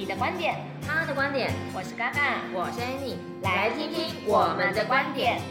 你的观点，他的观点，我是嘎嘎，我是 Annie，来听听我们的观点。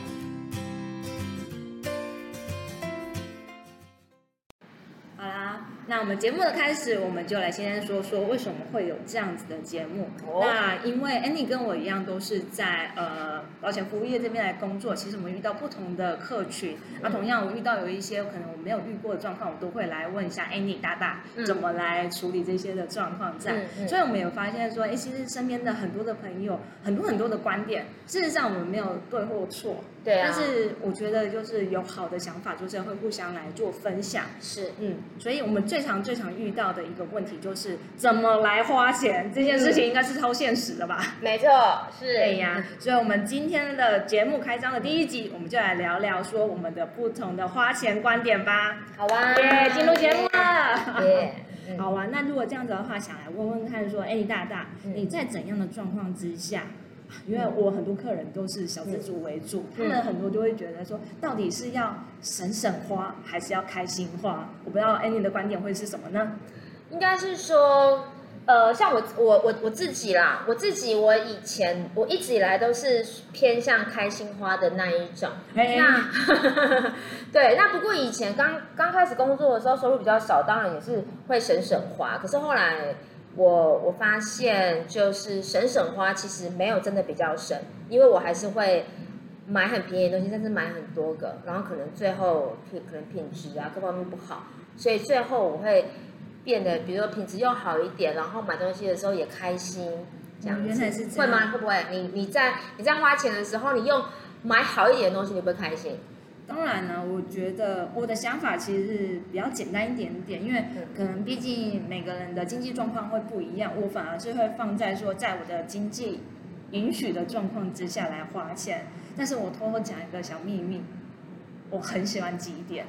那我们节目的开始，我们就来先说说为什么会有这样子的节目。Oh. 那因为 Annie 跟我一样，都是在呃保险服务业这边来工作。其实我们遇到不同的客群，那、嗯啊、同样我遇到有一些可能我没有遇过的状况，我都会来问一下 Annie 大大怎么来处理这些的状况在。所以我们有发现说，哎，其实身边的很多的朋友，很多很多的观点，事实上我们没有对或错。对、啊，但是我觉得就是有好的想法，就是会互相来做分享。是，嗯，所以我们最常最常遇到的一个问题就是怎么来花钱这件事情，应该是超现实的吧？没错，是。对呀，所以我们今天的节目开张的第一集，我们就来聊聊说我们的不同的花钱观点吧。好啊，耶，进入节目了。耶，好啊。那如果这样子的话，想来问问看说，哎，大大，你在怎样的状况之下？因为我很多客人都是小资族为主，嗯、他们很多就会觉得说，到底是要省省花，还是要开心花？我不知道 Annie 的观点会是什么呢？应该是说，呃，像我我我我自己啦，我自己我以前我一直以来都是偏向开心花的那一种。那 对，那不过以前刚刚开始工作的时候，收入比较少，当然也是会省省花。可是后来。我我发现就是省省花其实没有真的比较省，因为我还是会买很便宜的东西，但是买很多个，然后可能最后品可能品质啊各方面不好，所以最后我会变得，比如说品质又好一点，然后买东西的时候也开心，这样子。会吗？会不会？你你在你在花钱的时候，你用买好一点的东西，你会开心？当然了，我觉得我的想法其实是比较简单一点点，因为可能毕竟每个人的经济状况会不一样，我反而是会放在说，在我的经济允许的状况之下来花钱。但是我偷偷讲一个小秘密，我很喜欢极点。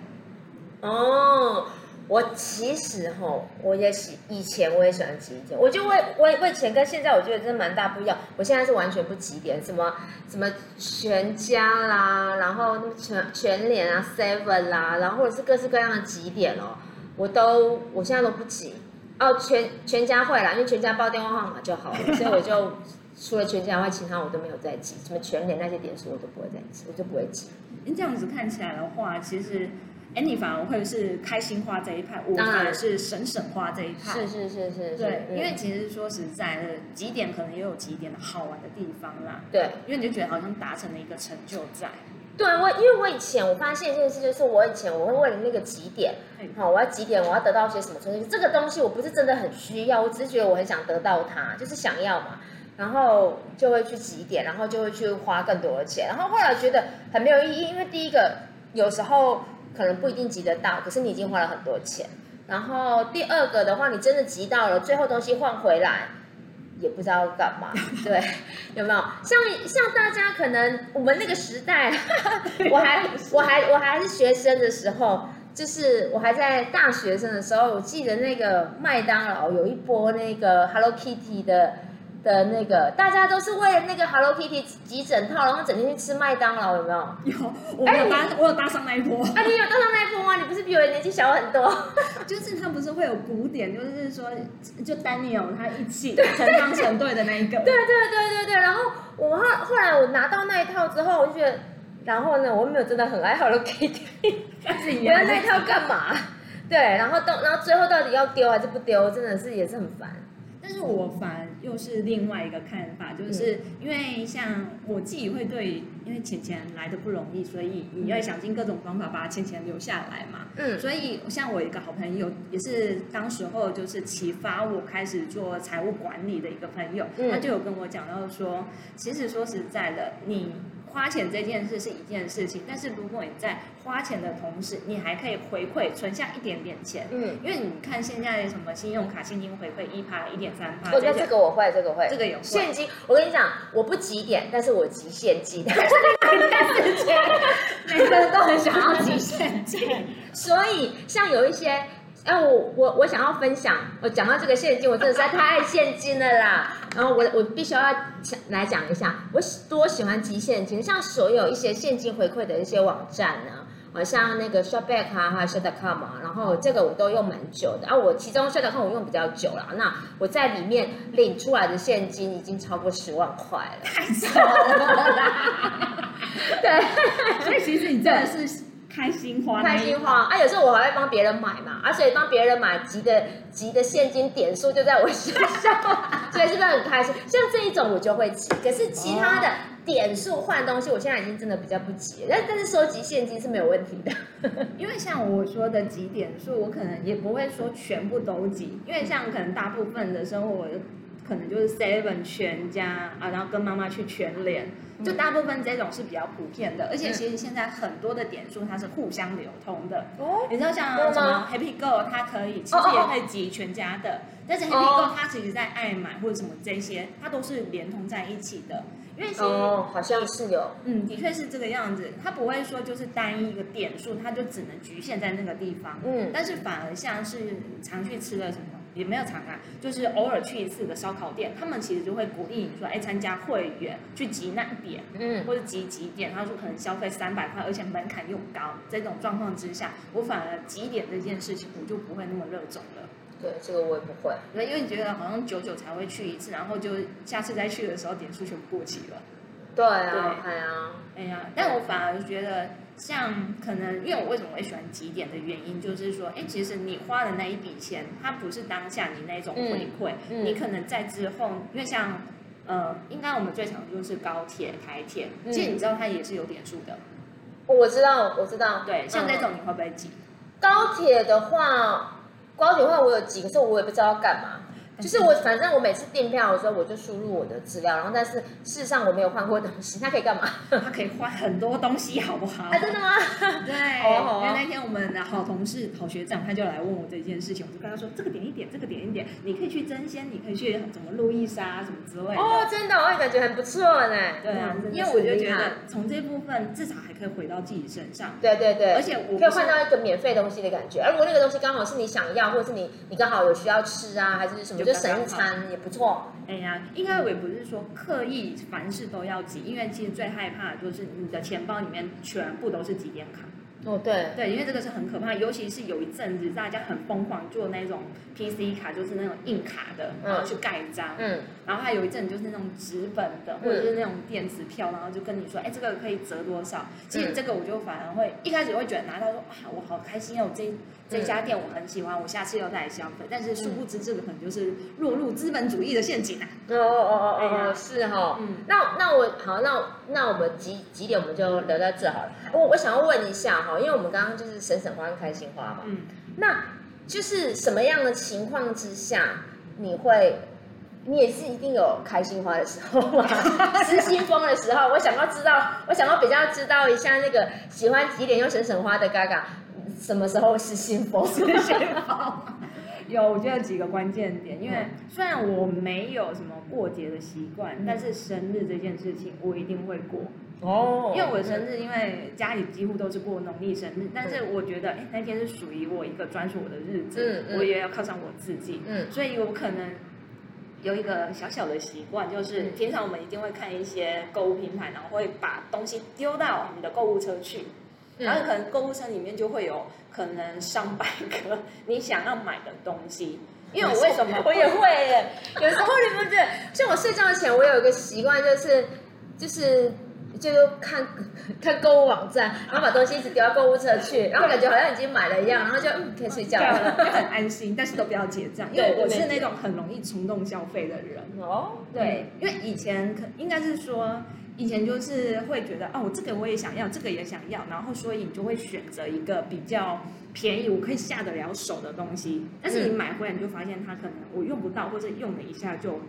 哦。我其实哈，我也喜以前我也喜欢积点，我就为为为钱跟现在我觉得真的蛮大不一样。我现在是完全不积点，什么什么全家啦，然后全全联啊，seven 啦，然后或者是各式各样的积点哦，我都我现在都不积。哦，全全家会啦，因为全家报电话号码就好了，所以我就除了全家外，其他我都没有再积。什么全联那些点数我都不会再积，我就不会积。你这样子看起来的话，其实。哎，你反而会是开心花这一派，我反而是省省花这一派。是是是是，对，因为其实说实在的，几点可能也有几点的好玩的地方啦。对，因为你就觉得好像达成了一个成就在。对，我因为我以前我发现一件事，就是我以前我会为了那个几点，好，我要几点，我要得到些什么东西。这个东西我不是真的很需要，我只是觉得我很想得到它，就是想要嘛，然后就会去几点，然后就会去花更多的钱，然后后来觉得很没有意义，因为第一个有时候。可能不一定急得到，可是你已经花了很多钱。然后第二个的话，你真的急到了，最后东西换回来，也不知道干嘛。对，有没有？像像大家可能我们那个时代，我还我还我还是学生的时候，就是我还在大学生的时候，我记得那个麦当劳有一波那个 Hello Kitty 的。的那个，大家都是为了那个 Hello Kitty 集整套，然后整天去吃麦当劳，有没有？有，我有搭，我有搭上那一波。啊，你有搭上那一波吗？你不是比我年纪小很多？就是他不是会有古典，就是说，就 Daniel 他一起成双成对的那一个。对对对对对。然后我后后来我拿到那一套之后，我就觉得，然后呢，我没有真的很爱 Hello Kitty，但是你要那一套干嘛？对，然后到然后最后到底要丢还是不丢，真的是也是很烦。但是我反而又是另外一个看法，就是因为像我自己会对，因为钱钱来的不容易，所以你要想尽各种方法把钱钱留下来嘛。嗯，所以像我一个好朋友，也是当时候就是启发我开始做财务管理的一个朋友，他就有跟我讲到说，其实说实在的，你。花钱这件事是一件事情，但是如果你在花钱的同时，你还可以回馈，存下一点点钱。嗯，因为你看现在什么信用卡现金回馈一趴、一点三趴。我觉得这个我会，这个会，这个有现金。我跟你讲，我不急点，但是我急现金。每个人都很想要急现金，所以像有一些。哎、啊，我我我想要分享，我讲到这个现金，我真的实在太爱现金了啦。然后我我必须要来讲一下，我多喜欢集现金，像所有一些现金回馈的一些网站呢，好像那个 Shopback 啊，还有 Shop.com 啊，然后这个我都用蛮久的。啊，我其中 Shop.com 我用比较久了，那我在里面领出来的现金已经超过十万块了，太少了。对，所以其实你真的是。开心花，开心花啊！有时候我还会帮别人买嘛，而且帮别人买集的集的现金点数就在我身上，所以是不是很开心？像这一种我就会集，可是其他的点数换东西，我现在已经真的比较不集。但但是收集现金是没有问题的，因为像我说的集点数，我可能也不会说全部都集，因为像可能大部分的生活，我可能就是 seven 全家啊，然后跟妈妈去全联。就大部分这种是比较普遍的，而且其实现在很多的点数它是互相流通的。哦，你知道像什么 Happy Go 它可以，其实也可以集全家的，但是 Happy Go 它其实在爱买或者什么这些，它都是连通在一起的。因为其实哦，好像是有，嗯，的确是这个样子。它不会说就是单一一个点数，它就只能局限在那个地方。嗯，但是反而像是常去吃的什么。也没有常啊，就是偶尔去一次的烧烤店，他们其实就会鼓励你说，哎，参加会员去集那一点，嗯，或者集几点，他说可能消费三百块，而且门槛又高，这种状况之下，我反而集点这件事情我就不会那么热衷了。对，这个我也不会，对，因为你觉得好像久久才会去一次，然后就下次再去的时候点数全部过期了。对啊，对啊，哎呀，但我反而觉得。像可能，因为我为什么会喜欢集点的原因，就是说，哎，其实你花的那一笔钱，它不是当下你那种回馈，嗯嗯、你可能在之后，因为像，呃，应该我们最常用是高铁、台铁，其实你知道它也是有点数的。我知道，我知道。对，像那种你会不会集？高铁的话，高铁的话我有集，可是我也不知道要干嘛。就是我，反正我每次订票的时候，我就输入我的资料，然后但是事实上我没有换过东西。它可以干嘛？它可以换很多东西，好不好？啊，真的吗？对，好好。因为那天我们的好同事、好学长，他就来问我这件事情，我就跟他说：这个点一点，这个点一点，你可以去争先，你可以去怎么路易莎什么之类的。哦，真的，我也感觉很不错呢。对啊，因为我就觉得从这部分至少还可以回到自己身上。对对对，而且我可以换到一个免费东西的感觉。而如果那个东西刚好是你想要，或者是你你刚好有需要吃啊，还是什么，就省一餐。也不错，哎呀，应该我也不是说刻意凡事都要挤，因为其实最害怕的就是你的钱包里面全部都是挤点卡。哦，对对，因为这个是很可怕，尤其是有一阵子大家很疯狂做那种 PC 卡，就是那种硬卡的，然后去盖章，嗯，然后还有一阵就是那种纸本的，或者是那种电子票，然后就跟你说，哎，这个可以折多少？其实这个我就反而会一开始会觉得拿到说，啊，我好开心哦，这这家店我很喜欢，我下次要再来消费。但是殊不知这个可能就是落入资本主义的陷阱啊！哦哦哦哦，是哈，嗯，那那我好，那那我们几几点我们就聊到这好了。我我想要问一下哈，因为我们刚刚就是省省花跟开心花嘛，嗯，那就是什么样的情况之下你会，你也是一定有开心花的时候嘛？失心疯的时候，我想要知道，我想要比较知道一下那个喜欢几点用省省花的嘎嘎，什么时候失心疯？失心疯。有，我觉得几个关键点，因为虽然我没有什么过节的习惯，但是生日这件事情我一定会过。哦，因为我的生日，因为家里几乎都是过农历生日，但是我觉得，哎，那天是属于我一个专属我的日子，我也要犒赏我自己。嗯，所以我可能有一个小小的习惯，就是平常我们一定会看一些购物平台，然后会把东西丢到你的购物车去，然后可能购物车里面就会有可能上百个你想要买的东西。因为我为什么我也会耶？有时候你们觉得，像我睡觉前，我有一个习惯，就是就是。就看 看购物网站，然后把东西一直丢到购物车去，然后感觉好像已经买了一样，然后就嗯可以睡觉了，就很安心，但是都不要结账，因为我是那种很容易冲动消费的人。哦，对，因为以前可应该是说，以前就是会觉得哦，我这个我也想要，这个也想要，然后所以你就会选择一个比较便宜，我可以下得了手的东西。但是你买回来你就发现它可能我用不到，或者用了一下就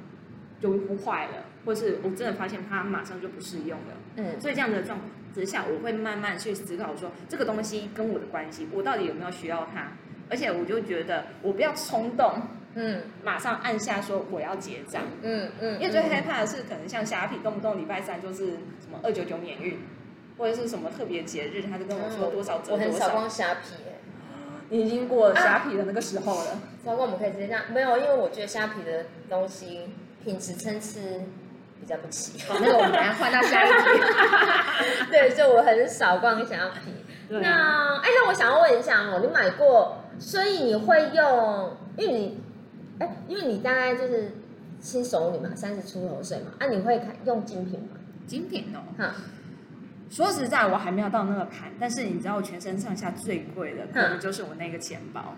就坏了。或是我真的发现它马上就不适用了，嗯，所以这样的状况之下，我会慢慢去思考说，这个东西跟我的关系，我到底有没有需要它？而且我就觉得我不要冲动，嗯，马上按下说我要结账，嗯嗯，因为最害怕的是可能像虾皮动不动礼拜三就是什么二九九免运，或者是什么特别节日，他就跟我说多少折多少。我很少逛虾皮，你已经过了虾皮的那个时候了。超过我们可以直接这样，没有，因为我觉得虾皮的东西品质参差。比较不起，那个我们等下换到下一题。对，所以我很少逛虾皮，对。那哎，那我想要问一下哦，你买过，所以你会用，因为你，哎，因为你大概就是新手女嘛，三十出头岁嘛，啊，你会看用精品吗？精品哦，哈。说实在，我还没有到那个坎，但是你知道，我全身上下最贵的可能就是我那个钱包。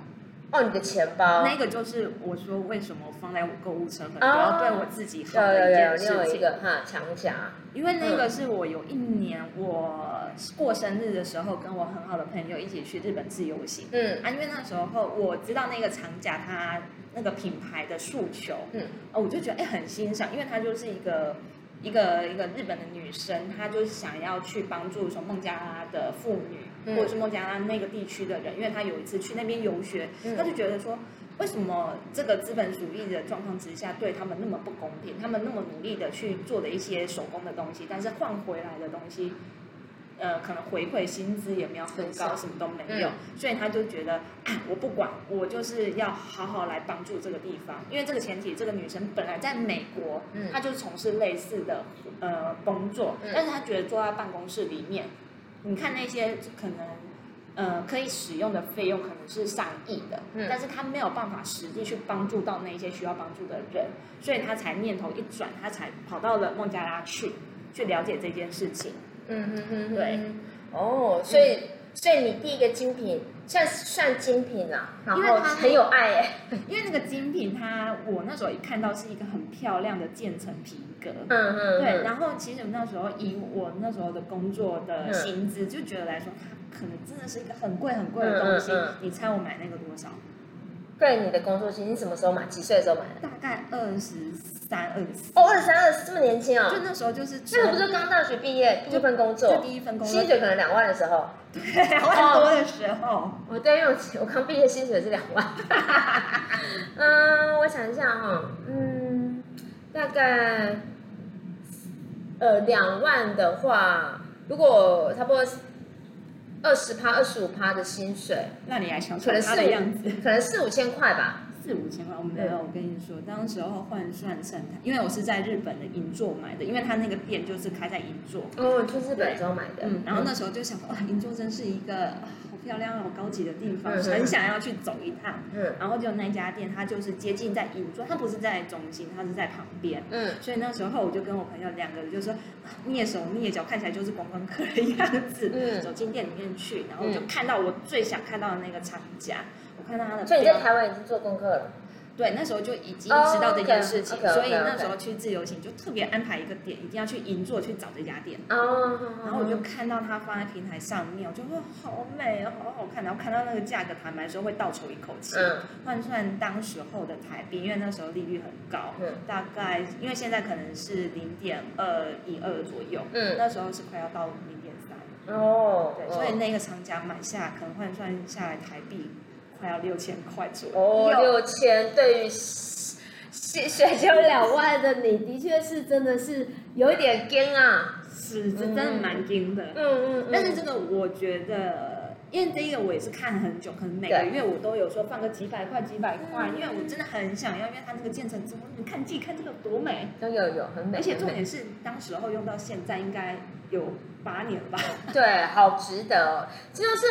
哦，你的钱包，那个就是我说为什么放在我购物车很多，要对我自己好的一件事情。有有一个哈长夹，因为那个是我有一年我过生日的时候，跟我很好的朋友一起去日本自由行。嗯啊，因为那时候我知道那个长夹它那个品牌的诉求，嗯，哦，我就觉得哎很欣赏，因为它就是一个。一个一个日本的女生，她就是想要去帮助说孟加拉的妇女，嗯、或者是孟加拉那个地区的人，因为他有一次去那边游学，她、嗯、就觉得说，为什么这个资本主义的状况之下，对他们那么不公平？他们那么努力的去做的一些手工的东西，但是换回来的东西。呃，可能回馈薪资也没有很高，什么都没有，嗯、所以他就觉得，我不管，我就是要好好来帮助这个地方。因为这个前提，这个女生本来在美国，嗯、她就是从事类似的呃工作，嗯、但是她觉得坐在办公室里面，你看那些可能呃可以使用的费用可能是上亿的，嗯、但是他没有办法实际去帮助到那些需要帮助的人，所以他才念头一转，他才跑到了孟加拉去，去了解这件事情。嗯嗯嗯，对，哦，所以所以你第一个精品算算精品啦，然后很有爱哎，因为那个精品它我那时候一看到是一个很漂亮的渐层皮革，嗯嗯，对，然后其实那时候以我那时候的工作的薪资就觉得来说，它可能真的是一个很贵很贵的东西，你猜我买那个多少？对，你的工作期，你什么时候买？几岁的时候买的？大概二十三、二十四。哦，二十三、二十四，这么年轻哦。就那时候就是，那个不是刚大学毕业第一份工作，就第一份工作，薪水可能两万的时候，对，两万多的时候。我对，因为我我刚毕业，薪水是两万。嗯，我想一下哈，嗯，大概呃两万的话，如果差不多。二十趴、二十五趴的薪水，那你还想出他的样子？可能四五千块吧。四五千块，我没有。我跟你说，当时候换算成，因为我是在日本的银座买的，因为他那个店就是开在银座。哦，去日本时候买的。嗯，然后那时候就想，哇，银座真是一个好漂亮、又高级的地方，很想要去走一趟。嗯。然后就那家店，它就是接近在银座，它不是在中心，它是在旁边。嗯。所以那时候我就跟我朋友两个人就说，蹑手蹑脚，看起来就是观光客的样子。嗯。走进店里面去，然后就看到我最想看到的那个厂家。我看到他的，所以你在台湾已经做功课了。对，那时候就已经知道这件事情，所以那时候去自由行就特别安排一个点，一定要去银座去找这家店。哦。然后我就看到它放在平台上面，我就说好美哦，好好看。然后看到那个价格，坦白说会倒抽一口气。嗯。换算当时候的台币，因为那时候利率很高，嗯，大概因为现在可能是零点二一二左右，嗯，那时候是快要到零点三。哦。对，所以那个厂家买下，可能换算下来台币。还要六千块左右。哦，六千对于薪水就两万的你，的确是真的是有一点惊啊，是，是真的蛮惊的。嗯嗯，嗯，但是这个我觉得，因为这个我也是看很久，可能每个月我都有说放个几百块几百块，因为我真的很想要，因为它那个建成之后，你看自己看这个多美，都有有很美，而且重点是当时候用到现在应该有八年吧？对，好值得，就是。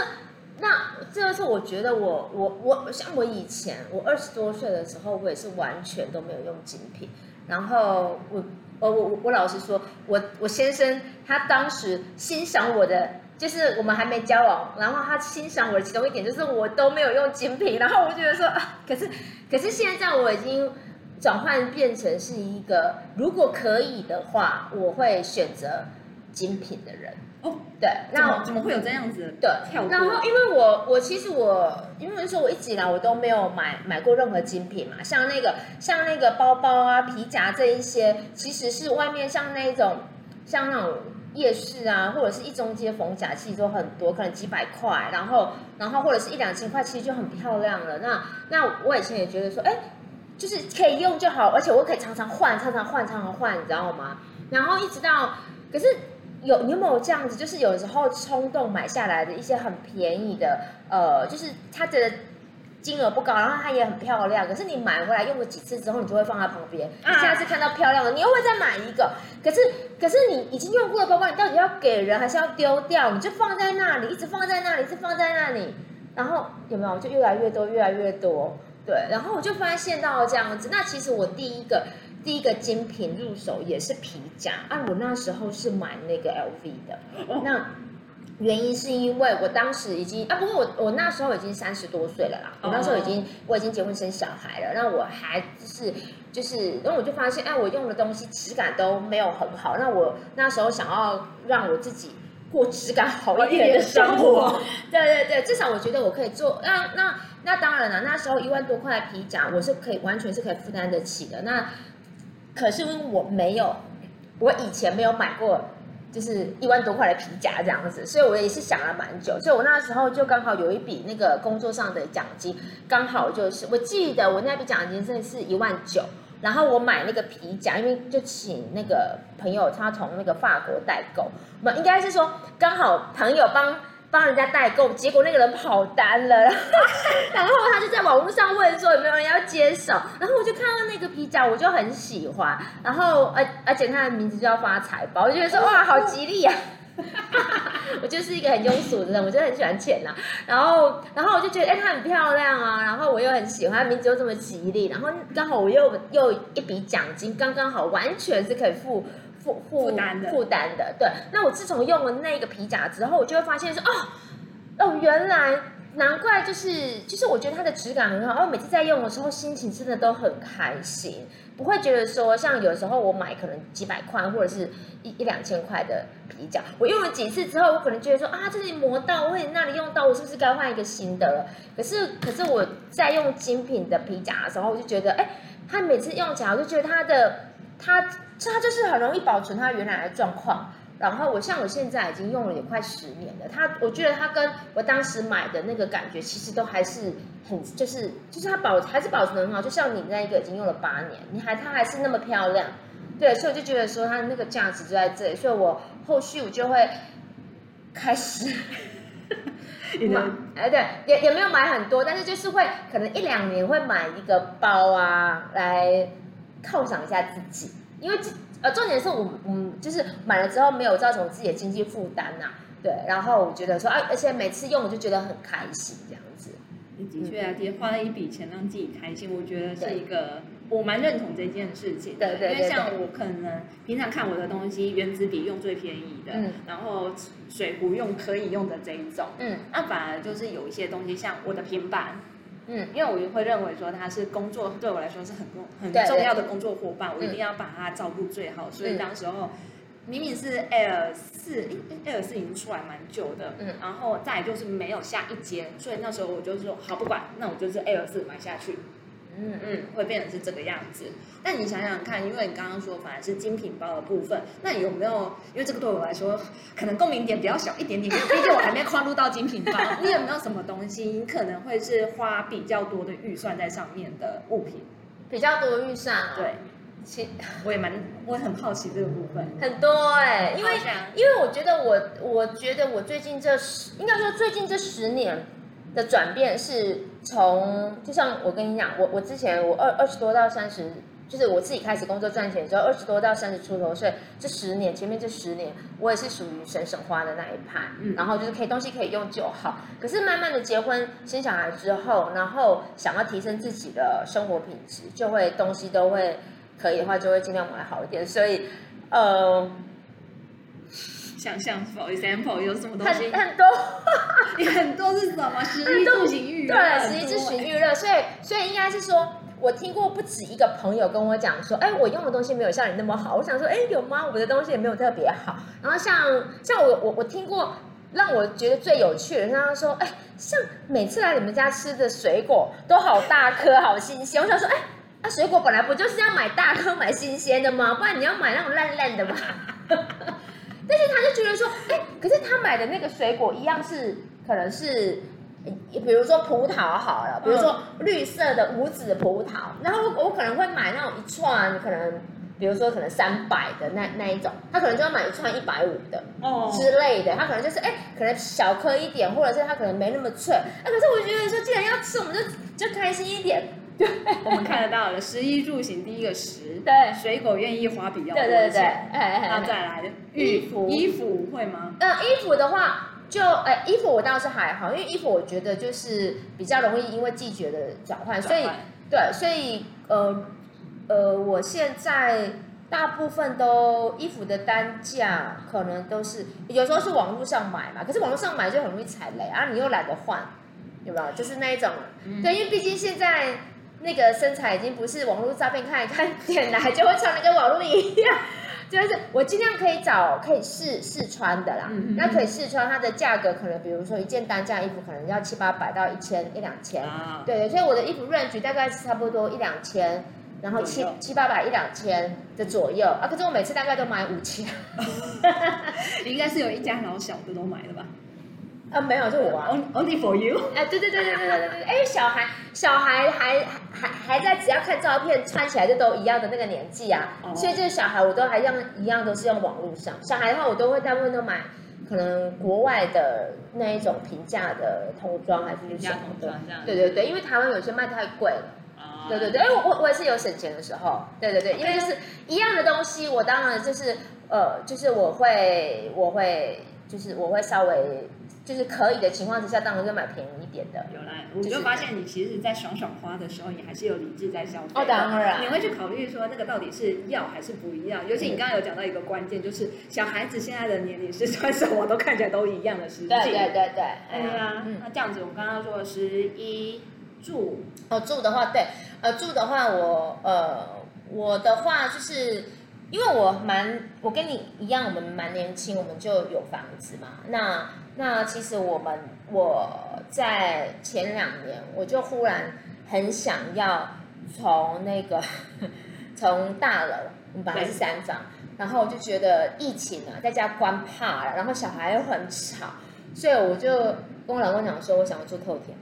那这个是我觉得我我我像我以前我二十多岁的时候，我也是完全都没有用精品。然后我我我我老实说，我我先生他当时欣赏我的，就是我们还没交往，然后他欣赏我的其中一点就是我都没有用精品。然后我觉得说啊，可是可是现在我已经转换变成是一个，如果可以的话，我会选择精品的人。哦，对，那怎么会有这样子？对，然后因为我我其实我因为说我一直以来我都没有买买过任何精品嘛，像那个像那个包包啊、皮夹这一些，其实是外面像那种像那种夜市啊，或者是一中街逢甲，其实都很多，可能几百块，然后然后或者是一两千块，其实就很漂亮了。那那我以前也觉得说，哎，就是可以用就好，而且我可以常常换，常常换，常常换，你知道吗？然后一直到，可是。有你有没有这样子？就是有时候冲动买下来的一些很便宜的，呃，就是它的金额不高，然后它也很漂亮。可是你买回来用了几次之后，你就会放在旁边。你下次看到漂亮的，你又会再买一个。可是，可是你已经用过的包包，你到底要给人还是要丢掉？你就放在那里，一直放在那里，一直放在那里。然后有没有？就越来越多，越来越多。对，然后我就发现到这样子。那其实我第一个第一个精品入手也是皮夹。啊，我那时候是买那个 LV 的。那原因是因为我当时已经啊，不过我我那时候已经三十多岁了啦，我那时候已经我已经结婚生小孩了，那我还是就是，然后我就发现，哎，我用的东西质感都没有很好，那我那时候想要让我自己过质感好一点的生活，对对对，至少我觉得我可以做，那那那当然了，那时候一万多块的皮夹我是可以完全是可以负担得起的，那可是因为我没有，我以前没有买过。就是一万多块的皮夹这样子，所以我也是想了蛮久，所以我那时候就刚好有一笔那个工作上的奖金，刚好就是我记得我那笔奖金真的是一万九，然后我买那个皮夹，因为就请那个朋友他从那个法国代购，不应该是说刚好朋友帮。帮人家代购，结果那个人跑单了，然后他就在网络上问说有没有人要接手，然后我就看到那个皮夹，我就很喜欢，然后而而且他的名字叫发财包，我就觉得说哇好吉利呀、啊，我就是一个很庸俗的人，我就很喜欢钱呐、啊，然后然后我就觉得哎它很漂亮啊，然后我又很喜欢，名字又这么吉利，然后刚好我又又一笔奖金，刚刚好完全是可以付。负负担的负担的，对。那我自从用了那个皮夹之后，我就会发现说，哦哦，原来难怪就是就是，我觉得它的质感很好，然后每次在用的时候，心情真的都很开心，不会觉得说像有时候我买可能几百块或者是一一两千块的皮夹，我用了几次之后，我可能觉得说啊，这里磨到，或者那里用到，我是不是该换一个新的了？可是可是我在用精品的皮夹的时候，我就觉得，哎，它每次用起来，我就觉得它的它。它就是很容易保存它原来的状况，然后我像我现在已经用了也快十年了，它我觉得它跟我当时买的那个感觉其实都还是很就是就是它保还是保存得很好，就像你那一个已经用了八年，你还它还是那么漂亮，对，所以我就觉得说它的那个价值就在这里，所以我后续我就会开始 买，哎对，也也没有买很多，但是就是会可能一两年会买一个包啊来犒赏一下自己。因为呃，重点是我嗯，就是买了之后没有造成我自己的经济负担呐，对，然后我觉得说啊，而且每次用我就觉得很开心这样子。的确啊，也花了一笔钱让自己开心，我觉得是一个我蛮认同这件事情。对对，因为像我可能平常看我的东西，原子笔用最便宜的，嗯，然后水壶用可以用的这一种，嗯，那反而就是有一些东西，像我的平板。嗯，因为我会认为说他是工作，对我来说是很重很重要的工作伙伴，我一定要把他照顾最好。所以当时候明明是 Air 四，Air 四已经出来蛮久的，嗯，然后再就是没有下一阶，所以那时候我就说好不管，那我就是 Air 四买下去。嗯嗯，会变成是这个样子。但你想想看，因为你刚刚说反而是精品包的部分，那你有没有？因为这个对我来说可能共鸣点比较小一点点，毕竟我还没跨入到精品包。你有没有什么东西，你可能会是花比较多的预算在上面的物品？比较多预算、哦，对。其我也蛮，我也很好奇这个部分。很多哎、欸，因为因为我觉得我，我觉得我最近这十，应该说最近这十年。的转变是从，就像我跟你讲，我我之前我二二十多到三十，就是我自己开始工作赚钱之后，二十多到三十出头岁，这十年前面这十年，我也是属于省省花的那一派，嗯，然后就是可以东西可以用就好。可是慢慢的结婚生小孩之后，然后想要提升自己的生活品质，就会东西都会可以的话，就会尽量买好一点。所以，呃。想象，for example，有什么东西？很很多，很多是什么？食衣住行娱乐。对，食衣住行娱乐。所以，所以应该是说，我听过不止一个朋友跟我讲说，哎，我用的东西没有像你那么好。我想说，哎，有吗？我的东西也没有特别好。然后像像我我我听过让我觉得最有趣的，他说，哎，像每次来你们家吃的水果都好大颗，好新鲜。我想说，哎，那水果本来不就是要买大颗、买新鲜的吗？不然你要买那种烂烂的吗？但是他就觉得说，哎，可是他买的那个水果一样是，可能是，比如说葡萄好了，比如说绿色的无籽葡萄，然后我可能会买那种一串，可能比如说可能三百的那那一种，他可能就要买一串一百五的哦之类的，他可能就是哎，可能小颗一点，或者是他可能没那么脆，哎，可是我觉得说既然要吃，我们就就开心一点。对，我们看得到了，食衣住行第一个食，对，水果愿意花比较多钱，对对对，哎然后再来衣服，衣服会吗？嗯，衣服的话。就哎，衣服我倒是还好，因为衣服我觉得就是比较容易因为季节的转换，所以对，所以呃呃，我现在大部分都衣服的单价可能都是有时候是网络上买嘛，可是网络上买就很容易踩雷啊，你又懒得换，有没有？就是那一种，嗯、对，因为毕竟现在那个身材已经不是网络照片看一看点来就会穿的跟网络一样。就是我尽量可以找可以试试穿的啦，嗯、那可以试穿，它的价格可能比如说一件单价衣服可能要七八百到一千一两千，啊、对对，所以我的衣服 range 大概是差不多一两千，然后七七八百一两千的左右。啊，可是我每次大概都买五千，应该是有一家老小的都买了吧。啊，没有，就我啊。Only for you。哎，对对对对对对对哎，小孩小孩还还还在，只要看照片，穿起来就都一样的那个年纪啊。Oh. 所以这个小孩我都还用一样，都是用网络上。小孩的话，我都会大部分都买可能国外的那一种平价的童装，还是什么的。对对对，因为台湾有些卖太贵了。Oh. 对对对，哎，我我也是有省钱的时候。对对对，因为就是一样的东西，我当然就是呃，就是我会我会就是我会稍微。就是可以的情况之下，当然就买便宜一点的。有啦，我就发现你其实，在爽爽花的时候，你还是有理智在消费。哦，当然。你会去考虑说，那个到底是要还是不一样？尤其你刚刚有讲到一个关键，就是小孩子现在的年龄是穿什么都看起来都一样的事情。对对对对。对啊，那这样子，我们刚刚说的食衣住，哦，住的话，对，呃，住的话，我呃，我的话就是。因为我蛮，我跟你一样，我们蛮年轻，我们就有房子嘛。那那其实我们我在前两年，我就忽然很想要从那个 从大楼，我们本来是三房，然后我就觉得疫情啊，在家关怕了，然后小孩又很吵，所以我就跟我老公讲说，我想要住透天。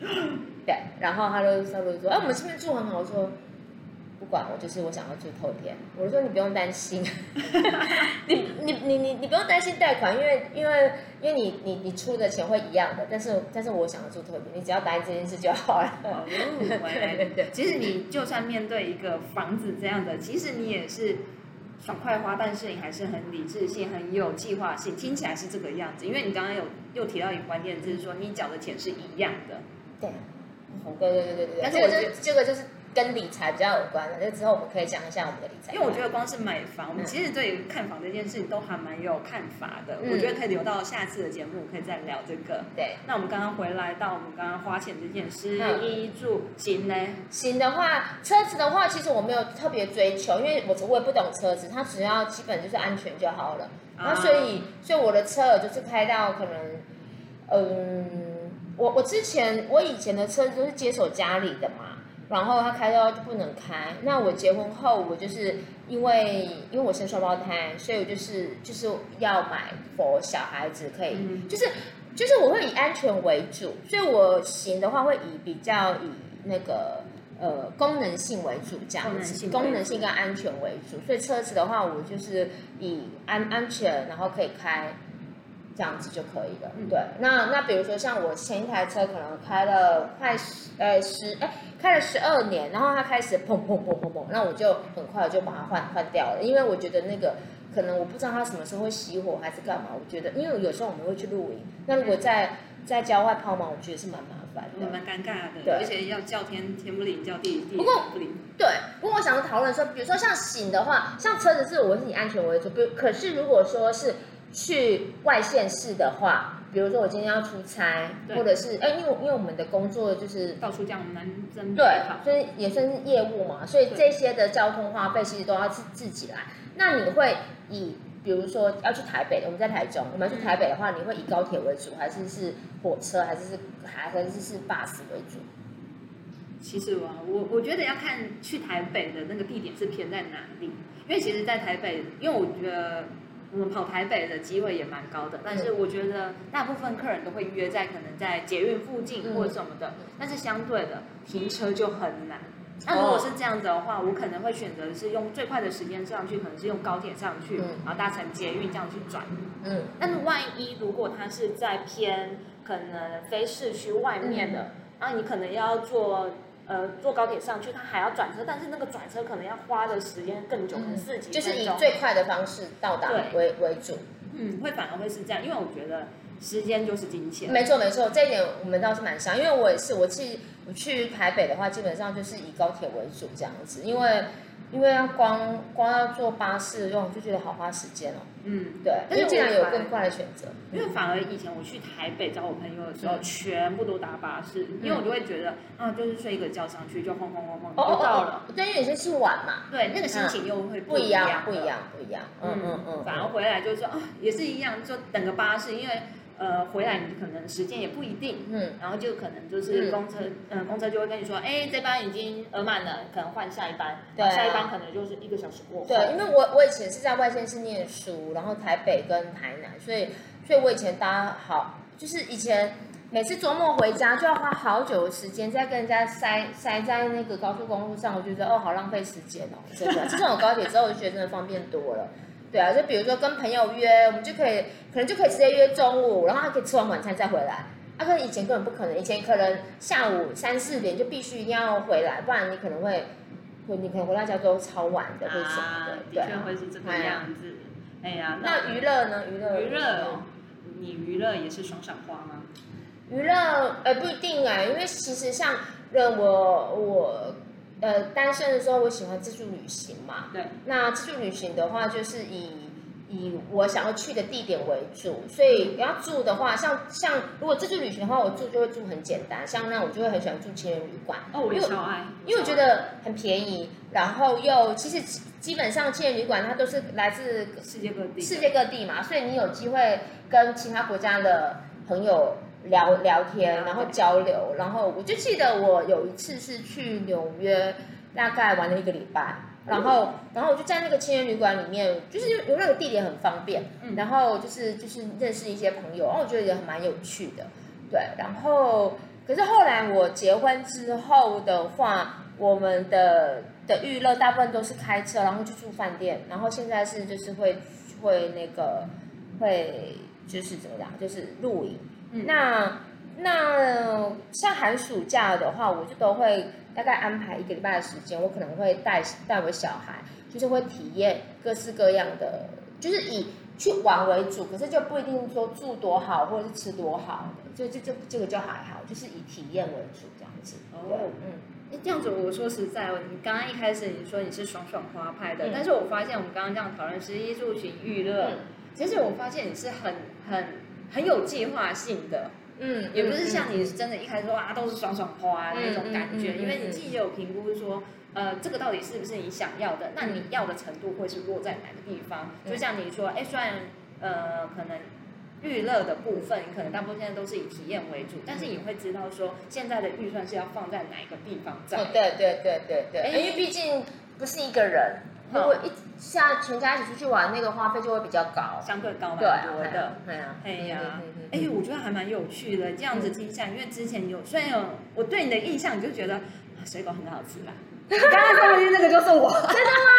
对，然后他就他就说，哎，我们这边住很好，我说。不管我，就是我想要住透天。我说你不用担心，你你你你你不用担心贷款，因为因为因为你你你出的钱会一样的。但是但是我想要住透天，你只要答应这件事就好了。哦，对对对。其实你就算面对一个房子这样的，其实你也是爽快花，但是你还是很理智性、很有计划性。听起来是这个样子，因为你刚刚有又提到一个关键，就是说你缴的钱是一样的。对，对对对对对。但是我觉得这个就是。跟理财比较有关的，那之后我们可以讲一下我们的理财。因为我觉得光是买房，我们其实对看房这件事情都还蛮有看法的。嗯、我觉得可以留到下次的节目，可以再聊这个。对。那我们刚刚回来到我们刚刚花钱这件事，衣住行呢？行的话，车子的话，其实我没有特别追求，因为我我也不懂车子，它只要基本就是安全就好了。那、啊、所以，所以我的车就是开到可能，嗯，我我之前我以前的车子都是接手家里的嘛。然后他开到就不能开。那我结婚后，我就是因为因为我生双胞胎，所以我就是就是要买 for 小孩子可以，嗯、就是就是我会以安全为主，所以我行的话会以比较以那个呃功能性为主这样子，功能性跟安全为主。所以车子的话，我就是以安安全，然后可以开。这样子就可以了，嗯、对。那那比如说像我前一台车可能开了快十呃十哎开了十二年，然后它开始砰砰砰砰砰，那我就很快就把它换换掉了，因为我觉得那个可能我不知道它什么时候会熄火还是干嘛，我觉得因为有时候我们会去露营，那如果在在郊外抛锚，我觉得是蛮麻烦的，蛮尴尬的，对，而且要叫天天不灵，叫地地不过不灵。对，不过我想要讨论说，比如说像醒的话，像车子是我是以安全为主，比如可是如果说是。去外县市的话，比如说我今天要出差，或者是哎，因为因为我们的工作就是到处这样南征对，所以也算是业务嘛，所以这些的交通花费其实都要自自己来。那你会以比如说要去台北，我们在台中，我们要去台北的话，你会以高铁为主，还是是火车，还是是还还是是 bus 为主？其实我，我我觉得要看去台北的那个地点是偏在哪里，因为其实，在台北，因为我觉得。我们跑台北的机会也蛮高的，但是我觉得大部分客人都会约在可能在捷运附近或者什么的，但是相对的停车就很难。那如果是这样子的话，我可能会选择是用最快的时间上去，可能是用高铁上去，然后搭乘捷运这样去转。嗯，但是万一如果它是在偏可能非市区外面的，然后你可能要坐呃坐高铁上去，他还要转车，但是那个转车可能要花的时间更久，可能四几。就是以最快的方式到达为为主。嗯，会反而会是这样，因为我觉得。时间就是金钱。没错没错，这一点我们倒是蛮像，因为我也是，我去我去台北的话，基本上就是以高铁为主这样子，因为因为要光光要坐巴士，用就觉得好花时间哦。嗯，对。但是竟然有更快的选择，因为反而以前我去台北找我朋友的时候，嗯、全部都搭巴士，嗯、因为我就会觉得啊，就是睡一个觉上去就晃晃晃晃就到了。对，因为有些是晚嘛，对，那个心情又会不一样，不一样，不一样。嗯嗯嗯。反而回来就是说啊，也是一样，就等个巴士，因为。呃，回来你可能时间也不一定，嗯，然后就可能就是公车，嗯、呃，公车就会跟你说，哎，这班已经额满了，可能换下一班，对、啊，下一班可能就是一个小时过后。对，因为我我以前是在外县市念书，然后台北跟台南，所以所以我以前搭好，就是以前每次周末回家就要花好久的时间在跟人家塞 塞在那个高速公路上，我觉得哦，好浪费时间哦，真的。自从有高铁之后，我就觉得真的方便多了。对啊，就比如说跟朋友约，我们就可以，可能就可以直接约中午，然后还可以吃完晚餐再回来。啊，可能以前根本不可能，以前可能下午三四点就必须一定要回来，不然你可能会，你可能回到家都超晚的，会什么的，对，会是这个样子。哎呀，那娱乐呢？娱乐娱乐，你娱乐也是爽爽花吗？娱乐，呃，不一定哎，因为其实像呃我我。呃，单身的时候我喜欢自助旅行嘛。对。那自助旅行的话，就是以以我想要去的地点为主，所以要住的话，像像如果自助旅行的话，我住就会住很简单，像那我就会很喜欢住青年旅馆。哦，我也超爱。因为我觉得很便宜，然后又其实基本上青年旅馆它都是来自世界各地，世界各地嘛，所以你有机会跟其他国家的朋友。聊聊天，然后交流，然后我就记得我有一次是去纽约，大概玩了一个礼拜，然后然后我就在那个青年旅馆里面，就是因为那个地点很方便，然后就是就是认识一些朋友，然后我觉得也蛮有趣的，对，然后可是后来我结婚之后的话，我们的的娱乐大部分都是开车，然后就住饭店，然后现在是就是会会那个会就是怎么讲，就是露营。那那像寒暑假的话，我就都会大概安排一个礼拜的时间，我可能会带带我小孩，就是会体验各式各样的，就是以去玩为主，可是就不一定说住多好或者是吃多好，就就就这个就还好，就是以体验为主这样子。哦，嗯，这样子我说实在，你刚刚一开始你说你是爽爽花派的，嗯、但是我发现我们刚刚这样讨论食衣住行娱乐，嗯、其实我发现你是很很。很有计划性的，嗯，也不是像你真的一开始说啊都是爽爽花那种感觉，因为你自己有评估说，呃，这个到底是不是你想要的？那你要的程度会是落在哪个地方？就像你说，哎，虽然呃可能娱乐的部分，可能大部分现在都是以体验为主，但是你会知道说现在的预算是要放在哪一个地方在？对对对对对，因为毕竟不是一个人。如果一下全家一起出去玩，那个花费就会比较高，相对高蛮多的。对啊，哎呀，哎，我觉得还蛮有趣的，这样子听起来，因为之前有虽然有我对你的印象，你就觉得水果很好吃啦。刚刚说的那个就是我，真的吗？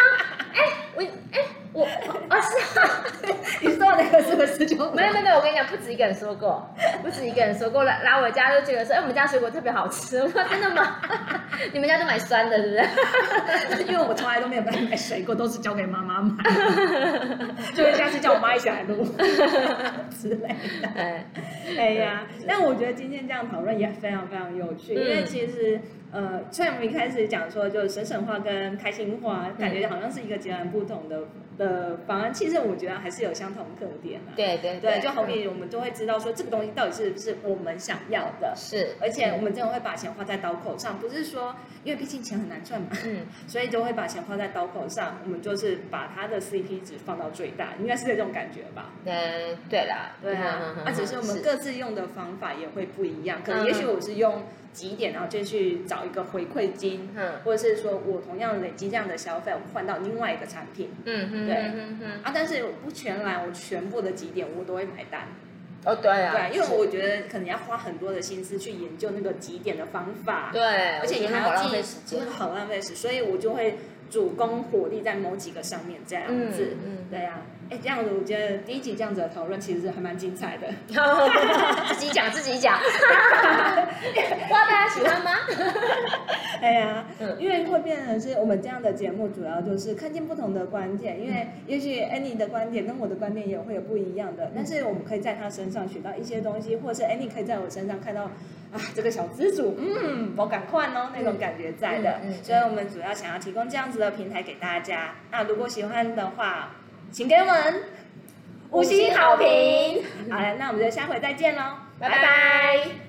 哎，我哎。我啊是啊，你说那个是不是就没有没有没有？我跟你讲，不止一个人说过，不止一个人说过来来我家就觉得说，哎，我们家水果特别好吃。我说真的吗？你们家都买酸的，是不是？因为我从来都没有买买水果，都是交给妈妈买，就会下次叫我妈一起来录 之类的。哎，哎呀，但我觉得今天这样讨论也非常非常有趣，因为其实。呃，虽然我们一开始讲说，就是省省话跟开心话，感觉好像是一个截然不同的的方案，其实我觉得还是有相同特点的。对对对，就好比我们都会知道说，这个东西到底是不是我们想要的。是，而且我们真的会把钱花在刀口上，不是说因为毕竟钱很难赚嘛，嗯，所以就会把钱花在刀口上。我们就是把它的 CP 值放到最大，应该是这种感觉吧？嗯，对啦，对啊，那只是我们各自用的方法也会不一样，可能也许我是用。几点，然后就去找一个回馈金，嗯，或者是说我同样累积这样的消费，我换到另外一个产品，嗯嗯，对，嗯嗯啊，但是不全来，我全部的几点我都会买单，哦，对啊，对，因为我觉得可能要花很多的心思去研究那个几点的方法，对，而且你还要浪费时间，很浪费时，所以我就会主攻火力在某几个上面这样子，嗯，嗯对呀、啊，哎，这样子我觉得第一集这样子的讨论其实是还蛮精彩的，自己讲自己讲，不知道大家喜欢吗？哎呀，因为会变成是我们这样的节目，主要就是看见不同的观点，因为也许 Annie 的观点跟我的观点也会有不一样的，但是我们可以在他身上学到一些东西，或者是 Annie 可以在我身上看到啊，这个小资主，嗯，我赶快哦，那种感觉在的，所以我们主要想要提供这样子的平台给大家。那如果喜欢的话，请给我们五星好评。好了，那我们就下回再见喽，拜拜。